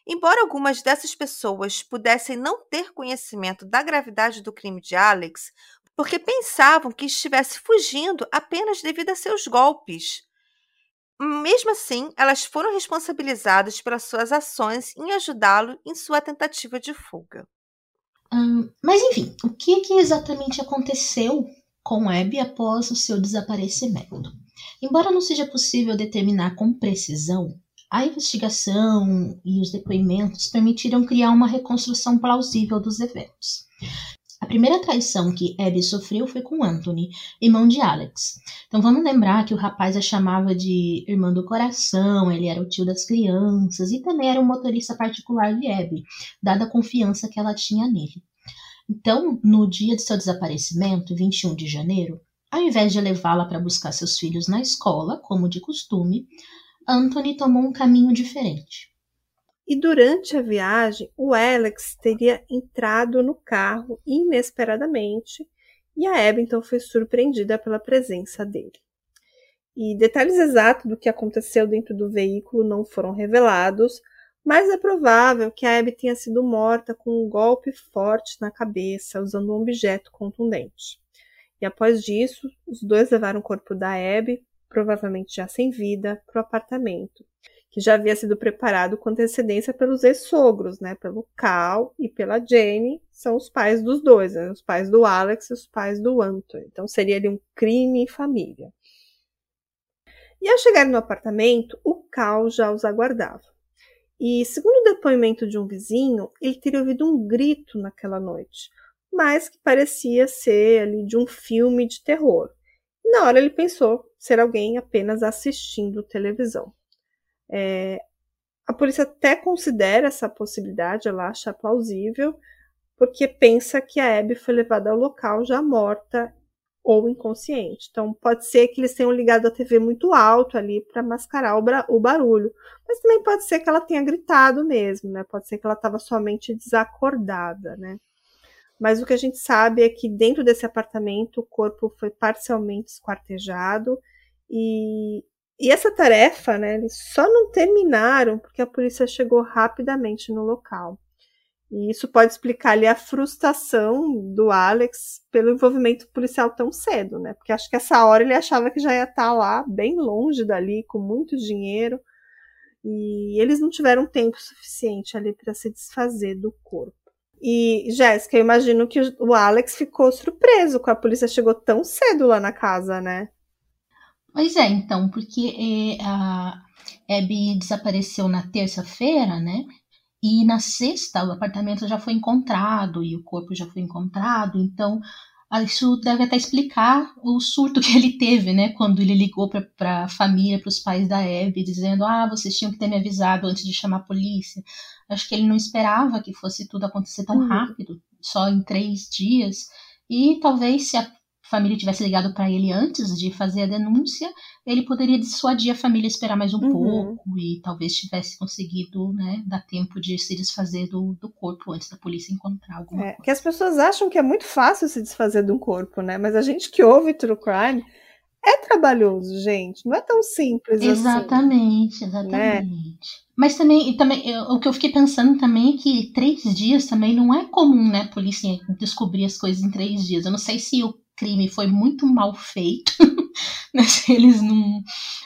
Embora algumas dessas pessoas pudessem não ter conhecimento da gravidade do crime de Alex, porque pensavam que estivesse fugindo apenas devido a seus golpes. Mesmo assim, elas foram responsabilizadas pelas suas ações em ajudá-lo em sua tentativa de fuga. Hum, mas enfim, o que, que exatamente aconteceu com Abby após o seu desaparecimento? Embora não seja possível determinar com precisão, a investigação e os depoimentos permitiram criar uma reconstrução plausível dos eventos. A primeira traição que Abby sofreu foi com Anthony, irmão de Alex. Então vamos lembrar que o rapaz a chamava de irmã do coração, ele era o tio das crianças e também era um motorista particular de Abby, dada a confiança que ela tinha nele. Então, no dia de seu desaparecimento, 21 de janeiro, ao invés de levá-la para buscar seus filhos na escola, como de costume, Anthony tomou um caminho diferente. E durante a viagem, o Alex teria entrado no carro inesperadamente e a Abby então foi surpreendida pela presença dele. E detalhes exatos do que aconteceu dentro do veículo não foram revelados, mas é provável que a Abby tenha sido morta com um golpe forte na cabeça, usando um objeto contundente. E após disso, os dois levaram o corpo da Abby, provavelmente já sem vida, para o apartamento que já havia sido preparado com antecedência pelos ex-sogros, né? Pelo Cal e pela Jenny, são os pais dos dois, né? Os pais do Alex e os pais do Anthony. Então seria ali um crime em família. E ao chegar no apartamento, o Cal já os aguardava. E segundo o depoimento de um vizinho, ele teria ouvido um grito naquela noite, mas que parecia ser ali de um filme de terror. Na hora ele pensou ser alguém apenas assistindo televisão. É, a polícia até considera essa possibilidade, ela acha plausível, porque pensa que a Abby foi levada ao local já morta ou inconsciente. Então, pode ser que eles tenham ligado a TV muito alto ali para mascarar o, o, barulho. Mas também pode ser que ela tenha gritado mesmo, né? Pode ser que ela estava somente desacordada, né? Mas o que a gente sabe é que dentro desse apartamento o corpo foi parcialmente esquartejado e, e essa tarefa, né, eles só não terminaram porque a polícia chegou rapidamente no local. E isso pode explicar ali a frustração do Alex pelo envolvimento policial tão cedo, né? Porque acho que essa hora ele achava que já ia estar lá, bem longe dali, com muito dinheiro. E eles não tiveram tempo suficiente ali para se desfazer do corpo. E, Jéssica, eu imagino que o Alex ficou surpreso com a polícia chegou tão cedo lá na casa, né? Pois é, então, porque é, a Abby desapareceu na terça-feira, né? E na sexta o apartamento já foi encontrado e o corpo já foi encontrado, então isso deve até explicar o surto que ele teve, né? Quando ele ligou para a família, para os pais da Abby, dizendo: Ah, vocês tinham que ter me avisado antes de chamar a polícia. Acho que ele não esperava que fosse tudo acontecer tão uhum. rápido, só em três dias. E talvez se a família tivesse ligado para ele antes de fazer a denúncia, ele poderia dissuadir a família a esperar mais um uhum. pouco e talvez tivesse conseguido, né, dar tempo de se desfazer do, do corpo antes da polícia encontrar alguma é, coisa. Que as pessoas acham que é muito fácil se desfazer de um corpo, né? Mas a gente que ouve true crime é trabalhoso, gente. Não é tão simples exatamente, assim. Exatamente, exatamente. Né? Mas também, também eu, o que eu fiquei pensando também é que três dias também não é comum, né? A polícia descobrir as coisas em três dias. Eu não sei se o crime foi muito mal feito, né, se eles não.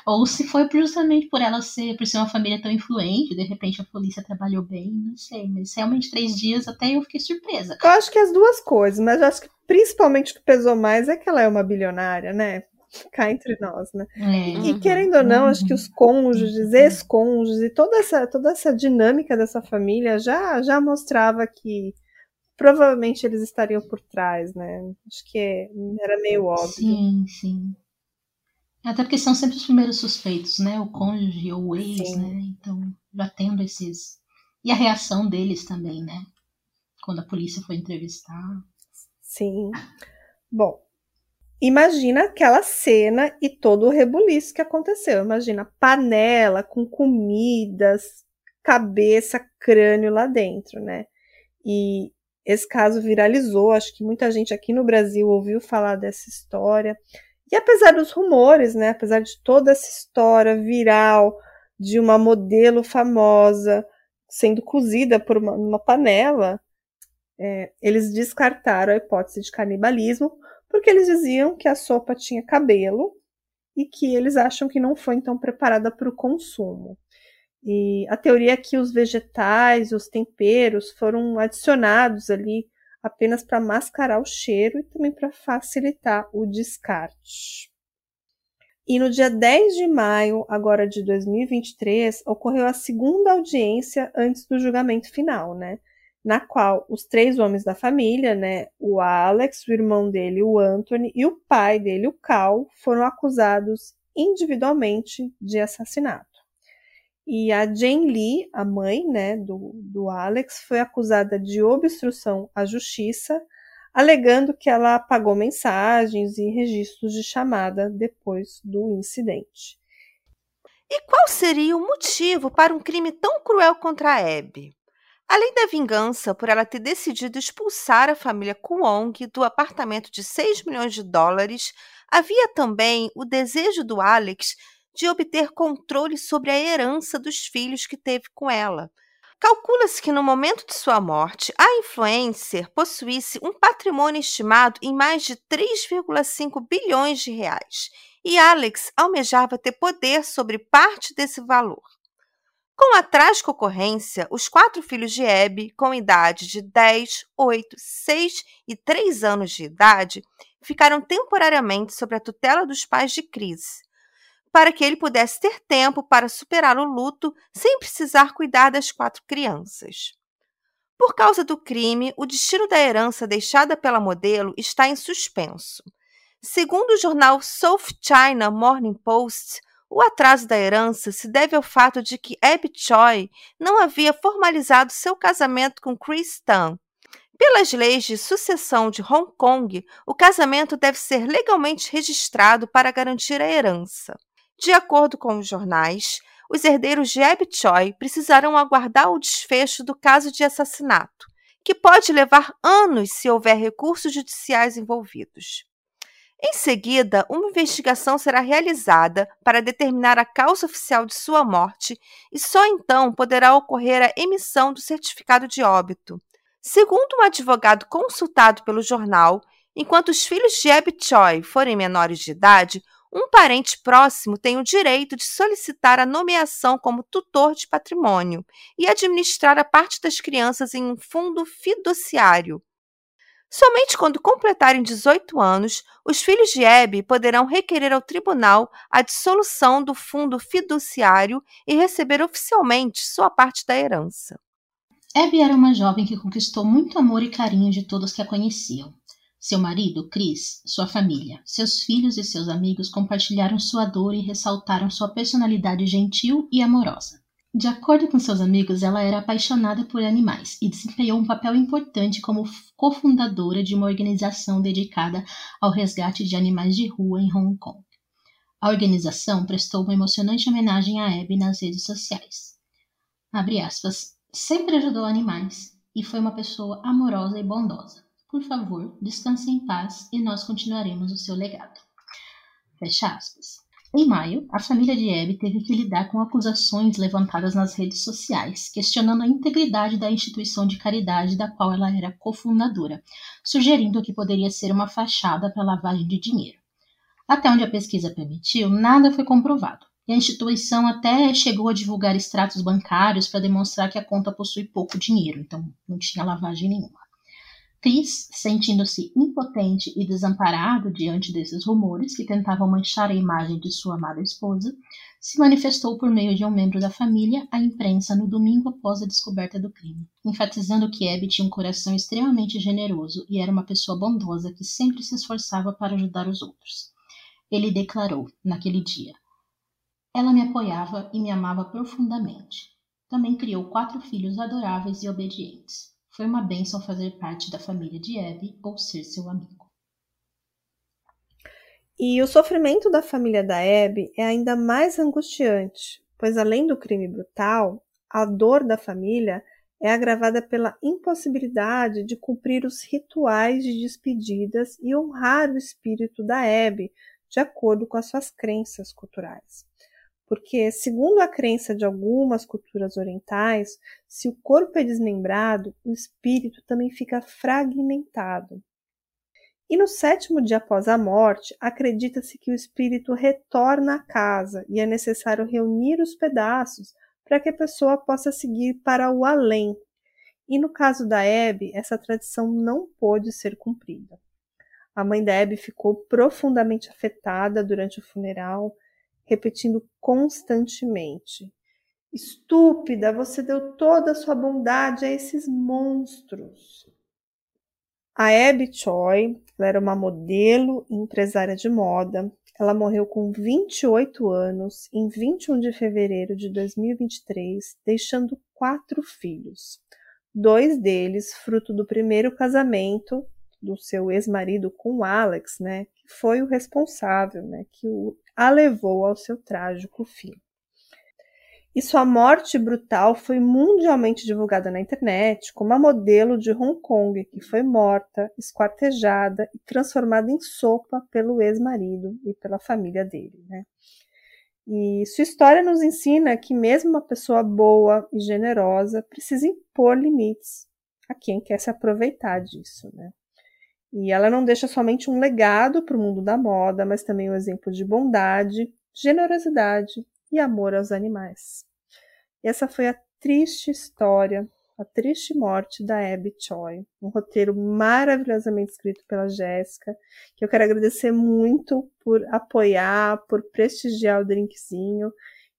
Ou se foi justamente por ela ser, por ser uma família tão influente, de repente a polícia trabalhou bem, não sei, mas realmente três dias até eu fiquei surpresa. Eu acho que as duas coisas, mas eu acho que principalmente o que pesou mais é que ela é uma bilionária, né? Cá entre nós, né? É, e uhum, querendo ou não, uhum, acho que os cônjuges, uhum. ex-cônjuges e toda essa, toda essa dinâmica dessa família já, já mostrava que provavelmente eles estariam por trás, né? Acho que era meio óbvio. Sim, sim. Até porque são sempre os primeiros suspeitos, né? O cônjuge ou o ex, sim. né? Então, já tendo esses. E a reação deles também, né? Quando a polícia foi entrevistar. Sim. Bom, imagina aquela cena e todo o rebuliço que aconteceu. Imagina panela com comidas, cabeça, crânio lá dentro, né? E esse caso viralizou, acho que muita gente aqui no Brasil ouviu falar dessa história. E apesar dos rumores, né, apesar de toda essa história viral de uma modelo famosa sendo cozida por uma, uma panela, é, eles descartaram a hipótese de canibalismo porque eles diziam que a sopa tinha cabelo e que eles acham que não foi então preparada para o consumo. E a teoria é que os vegetais, os temperos foram adicionados ali apenas para mascarar o cheiro e também para facilitar o descarte. E no dia 10 de maio, agora de 2023, ocorreu a segunda audiência antes do julgamento final, né? Na qual os três homens da família, né, o Alex, o irmão dele, o Anthony, e o pai dele, o Cal, foram acusados individualmente de assassinato. E a Jane Lee, a mãe né, do, do Alex, foi acusada de obstrução à justiça, alegando que ela apagou mensagens e registros de chamada depois do incidente. E qual seria o motivo para um crime tão cruel contra a Abby? Além da vingança por ela ter decidido expulsar a família Kuong do apartamento de 6 milhões de dólares, havia também o desejo do Alex de obter controle sobre a herança dos filhos que teve com ela. Calcula-se que no momento de sua morte, a influencer possuísse um patrimônio estimado em mais de 3,5 bilhões de reais, e Alex almejava ter poder sobre parte desse valor. Com a trágica ocorrência, os quatro filhos de Abby, com idade de 10, 8, 6 e 3 anos de idade, ficaram temporariamente sob a tutela dos pais de Chris, para que ele pudesse ter tempo para superar o luto sem precisar cuidar das quatro crianças. Por causa do crime, o destino da herança deixada pela modelo está em suspenso. Segundo o jornal South China Morning Post, o atraso da herança se deve ao fato de que Abby Choi não havia formalizado seu casamento com Chris Tan. Pelas leis de sucessão de Hong Kong, o casamento deve ser legalmente registrado para garantir a herança. De acordo com os jornais, os herdeiros de Abby Choi precisarão aguardar o desfecho do caso de assassinato, que pode levar anos se houver recursos judiciais envolvidos. Em seguida, uma investigação será realizada para determinar a causa oficial de sua morte e só então poderá ocorrer a emissão do certificado de óbito. Segundo um advogado consultado pelo jornal, enquanto os filhos de Abby Choi forem menores de idade, um parente próximo tem o direito de solicitar a nomeação como tutor de patrimônio e administrar a parte das crianças em um fundo fiduciário. Somente quando completarem 18 anos, os filhos de Abby poderão requerer ao tribunal a dissolução do fundo fiduciário e receber oficialmente sua parte da herança. Abby era uma jovem que conquistou muito amor e carinho de todos que a conheciam. Seu marido, Chris, sua família, seus filhos e seus amigos compartilharam sua dor e ressaltaram sua personalidade gentil e amorosa. De acordo com seus amigos, ela era apaixonada por animais e desempenhou um papel importante como cofundadora de uma organização dedicada ao resgate de animais de rua em Hong Kong. A organização prestou uma emocionante homenagem a Abby nas redes sociais. Aspas, sempre ajudou animais e foi uma pessoa amorosa e bondosa. Por favor, descanse em paz e nós continuaremos o seu legado. Fecha aspas. Em maio, a família de Abby teve que lidar com acusações levantadas nas redes sociais, questionando a integridade da instituição de caridade da qual ela era cofundadora, sugerindo que poderia ser uma fachada para lavagem de dinheiro. Até onde a pesquisa permitiu, nada foi comprovado, e a instituição até chegou a divulgar extratos bancários para demonstrar que a conta possui pouco dinheiro, então não tinha lavagem nenhuma. Chris, sentindo-se impotente e desamparado diante desses rumores que tentavam manchar a imagem de sua amada esposa, se manifestou por meio de um membro da família à imprensa no domingo após a descoberta do crime, enfatizando que Abby tinha um coração extremamente generoso e era uma pessoa bondosa que sempre se esforçava para ajudar os outros. Ele declarou, naquele dia: Ela me apoiava e me amava profundamente. Também criou quatro filhos adoráveis e obedientes. Foi uma bênção fazer parte da família de Abby ou ser seu amigo. E o sofrimento da família da Abby é ainda mais angustiante, pois além do crime brutal, a dor da família é agravada pela impossibilidade de cumprir os rituais de despedidas e honrar o espírito da Abby de acordo com as suas crenças culturais. Porque, segundo a crença de algumas culturas orientais, se o corpo é desmembrado, o espírito também fica fragmentado. E no sétimo dia após a morte, acredita-se que o espírito retorna à casa e é necessário reunir os pedaços para que a pessoa possa seguir para o além. E no caso da Hebe, essa tradição não pôde ser cumprida. A mãe da Hebe ficou profundamente afetada durante o funeral repetindo constantemente: Estúpida, você deu toda a sua bondade a esses monstros. A Abby Choi era uma modelo e empresária de moda. Ela morreu com 28 anos em 21 de fevereiro de 2023, deixando quatro filhos. Dois deles fruto do primeiro casamento do seu ex-marido com Alex, né, que foi o responsável, né, que o a levou ao seu trágico fim. E sua morte brutal foi mundialmente divulgada na internet como a modelo de Hong Kong, que foi morta, esquartejada e transformada em sopa pelo ex-marido e pela família dele. Né? E sua história nos ensina que mesmo uma pessoa boa e generosa precisa impor limites a quem quer se aproveitar disso. Né? E ela não deixa somente um legado para o mundo da moda, mas também um exemplo de bondade, generosidade e amor aos animais. E essa foi a triste história, a triste morte da Abby Choi. Um roteiro maravilhosamente escrito pela Jéssica, que eu quero agradecer muito por apoiar, por prestigiar o drinkzinho,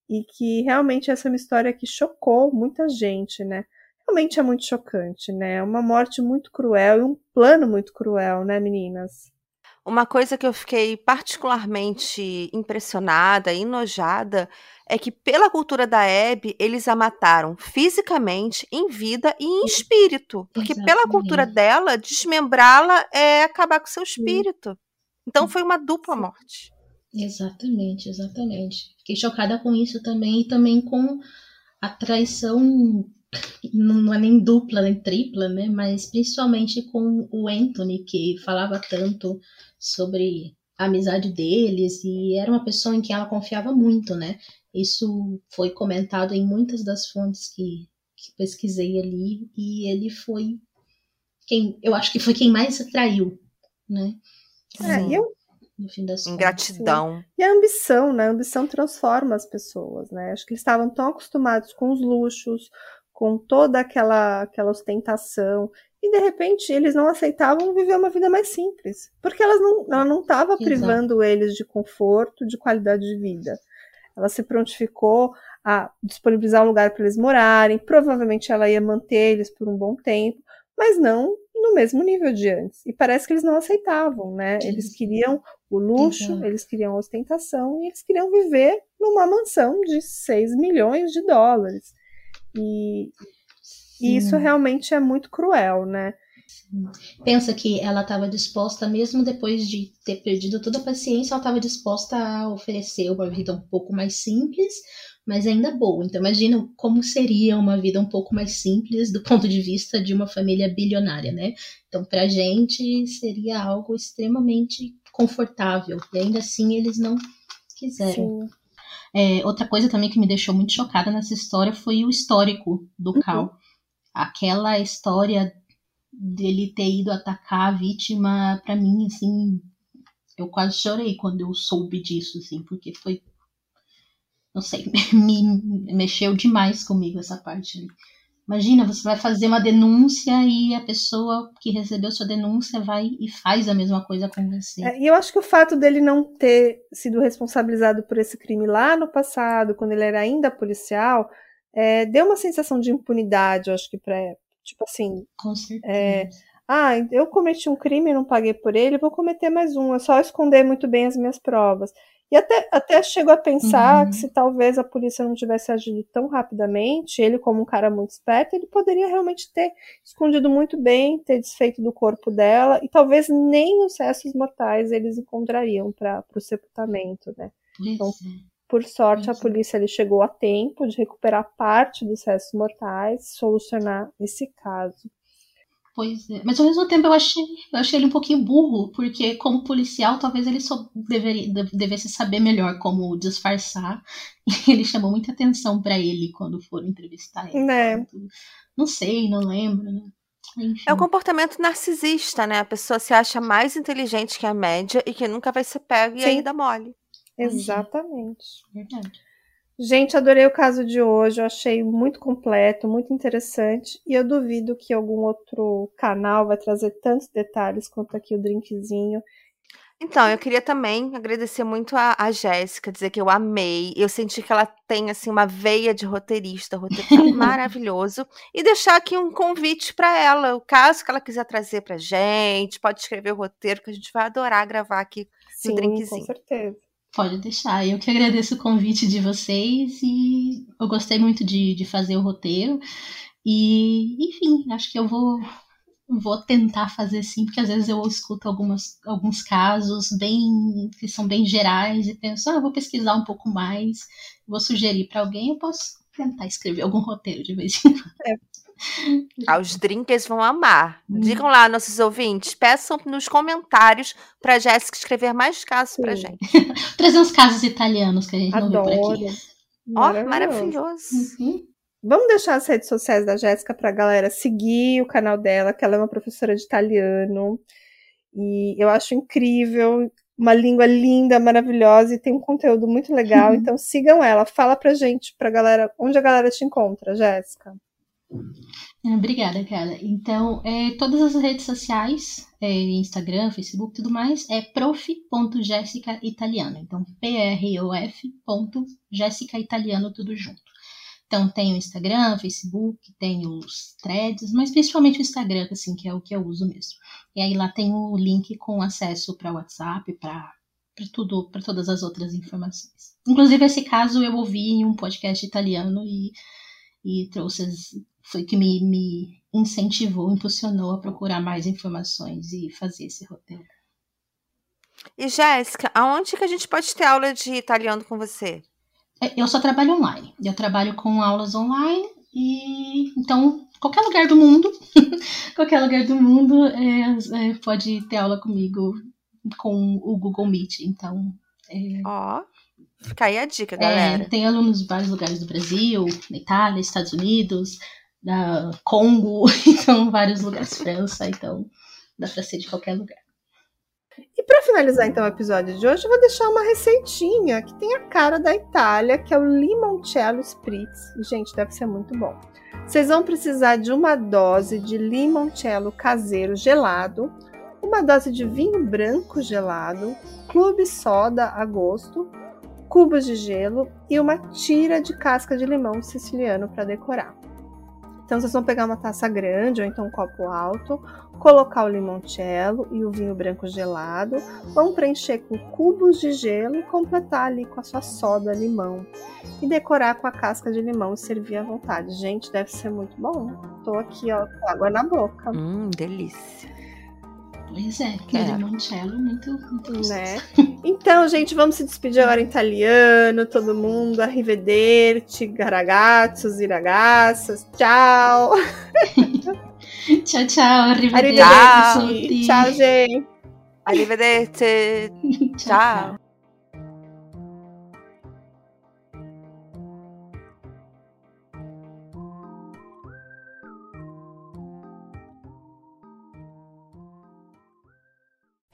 e que realmente essa é uma história que chocou muita gente, né? Realmente é muito chocante, né? É uma morte muito cruel e um plano muito cruel, né, meninas? Uma coisa que eu fiquei particularmente impressionada e enojada é que, pela cultura da Hebe, eles a mataram fisicamente, em vida e em espírito. Porque, Exatamente. pela cultura dela, desmembrá-la é acabar com seu espírito. Então, foi uma dupla morte. Exatamente, exatamente. Fiquei chocada com isso também e também com a traição não é nem dupla nem tripla, né? Mas principalmente com o Anthony, que falava tanto sobre a amizade deles e era uma pessoa em quem ela confiava muito, né? Isso foi comentado em muitas das fontes que, que pesquisei ali e ele foi quem, eu acho que foi quem mais atraiu, né? É, e eu, no fim das Ingratidão. Contas, e a ambição, né? A ambição transforma as pessoas, né? Acho que eles estavam tão acostumados com os luxos, com toda aquela, aquela ostentação. E de repente eles não aceitavam viver uma vida mais simples, porque elas não, ela não estava privando eles de conforto, de qualidade de vida. Ela se prontificou a disponibilizar um lugar para eles morarem, provavelmente ela ia manter eles por um bom tempo, mas não no mesmo nível de antes. E parece que eles não aceitavam, né? Eles queriam o luxo, Exato. eles queriam a ostentação e eles queriam viver numa mansão de 6 milhões de dólares. E, e isso realmente é muito cruel, né? Pensa que ela estava disposta, mesmo depois de ter perdido toda a paciência, ela estava disposta a oferecer uma vida um pouco mais simples, mas ainda boa. Então imagina como seria uma vida um pouco mais simples do ponto de vista de uma família bilionária, né? Então pra gente seria algo extremamente confortável. E ainda assim eles não quiseram. Sim. É, outra coisa também que me deixou muito chocada nessa história foi o histórico do Uhum. Cal. Aquela história dele ter ido atacar a vítima, pra mim, assim, eu quase chorei quando eu soube disso, assim, porque foi. Não sei, me mexeu demais comigo essa parte. Imagina, você vai fazer uma denúncia e a pessoa que recebeu sua denúncia vai e faz a mesma coisa com você. É, e eu acho que o fato dele não ter sido responsabilizado por esse crime lá no passado, quando ele era ainda policial, é, deu uma sensação de impunidade, eu acho que para tipo assim, Com certeza. É, ah, eu cometi um crime e não paguei por ele, vou cometer mais um. É só esconder muito bem as minhas provas. E até, até chegou a pensar Uhum. que se talvez a polícia não tivesse agido tão rapidamente, ele, como um cara muito esperto, ele poderia realmente ter escondido muito bem, ter desfeito do corpo dela, e talvez nem os restos mortais eles encontrariam para o sepultamento, né? então, Pois é. Por sorte, a Uhum. polícia ele chegou a tempo de recuperar parte dos restos mortais, solucionar esse caso. Pois é. Mas ao mesmo tempo eu achei, eu achei ele um pouquinho burro, porque como policial talvez ele só deveria, de- devesse saber melhor como disfarçar. E ele chamou muita atenção pra ele quando foram entrevistar ele. Né? Não sei, não lembro. Né? Enfim, É o comportamento narcisista, né? A pessoa se acha mais inteligente que a média e que nunca vai ser pego e Sim. aí dá mole. Exatamente. verdade. Gente, adorei o caso de hoje. Eu achei muito completo, muito interessante. E eu duvido que algum outro canal vai trazer tantos detalhes quanto aqui o drinkzinho. Então, eu queria também agradecer muito a, a Jéssica, dizer que eu amei. Eu senti que ela tem assim uma veia de roteirista, o roteiro tá maravilhoso. E deixar aqui um convite para ela, o caso que ela quiser trazer pra gente, pode escrever o roteiro que a gente vai adorar gravar aqui. Sim, com drinkzinho. certeza. Pode deixar. Eu que agradeço o convite de vocês e eu gostei muito de, de fazer o roteiro. E, enfim, acho que eu vou, vou tentar fazer sim, porque às vezes eu escuto algumas, alguns casos bem que são bem gerais e penso, ah, vou pesquisar um pouco mais, vou sugerir para alguém, eu posso tentar escrever algum roteiro de vez em quando. Ah, os drinkers vão amar. Digam lá, nossos ouvintes, peçam nos comentários pra Jéssica escrever mais casos pra Sim. gente. Trazer uns casos italianos que a gente não viu por Adoro. aqui. Ó, Maravilhoso. maravilhoso. Uhum. Vamos deixar as redes sociais da Jéssica pra galera seguir o canal dela, que ela é uma professora de italiano. E eu acho incrível, uma língua linda, maravilhosa e tem um conteúdo muito legal. Então sigam ela. Fala pra gente, pra galera, onde a galera te encontra, Jéssica. É, Obrigada, cara. Então, é, todas as redes sociais, é, Instagram, Facebook, tudo mais, é prof.jessicaitaliano. Então, P-R-O-F.jessicaitaliano, tudo junto. Então, tem o Instagram, Facebook, tem os threads, mas principalmente o Instagram, assim, que é o que eu uso mesmo. E aí lá tem o link com acesso para WhatsApp, para tudo, para todas as outras informações. Inclusive, esse caso eu ouvi em um podcast italiano e, e trouxe as, foi que me, me incentivou, impulsionou a procurar mais informações e fazer esse roteiro. E Jéssica, aonde que a gente pode ter aula de italiano com você? É, Eu só trabalho online. Eu trabalho com aulas online e então qualquer lugar do mundo, qualquer lugar do mundo é, é, pode ter aula comigo com o Google Meet. Então é, Ó, fica aí a dica, é, galera. tem alunos de vários lugares do Brasil, na Itália, Estados Unidos, da Congo, então vários lugares, França, então dá pra ser de qualquer lugar. E para finalizar então o episódio de hoje, eu vou deixar uma receitinha que tem a cara da Itália, que é o limoncello spritz. Gente, deve ser muito bom. Vocês vão precisar de uma dose de limoncello caseiro gelado, uma dose de vinho branco gelado, clube soda a gosto, cubos de gelo e uma tira de casca de limão siciliano para decorar. Então vocês vão pegar uma taça grande ou então um copo alto, colocar o limoncello e o vinho branco gelado, vão preencher com cubos de gelo e completar ali com a sua soda limão. E decorar com a casca de limão e servir à vontade. Gente, deve ser muito bom. Tô aqui, ó, com água na boca. Hum, delícia. Pois é, que Quero. limoncello muito, muito. Né? Então, gente, vamos se despedir agora em italiano, todo mundo. Arrivederci, garagazzos, iragaças. Tchau. Tchau, tchau. Tchau. Arrivederci. Tchau, gente. Arrivederci. tchau. Tchau.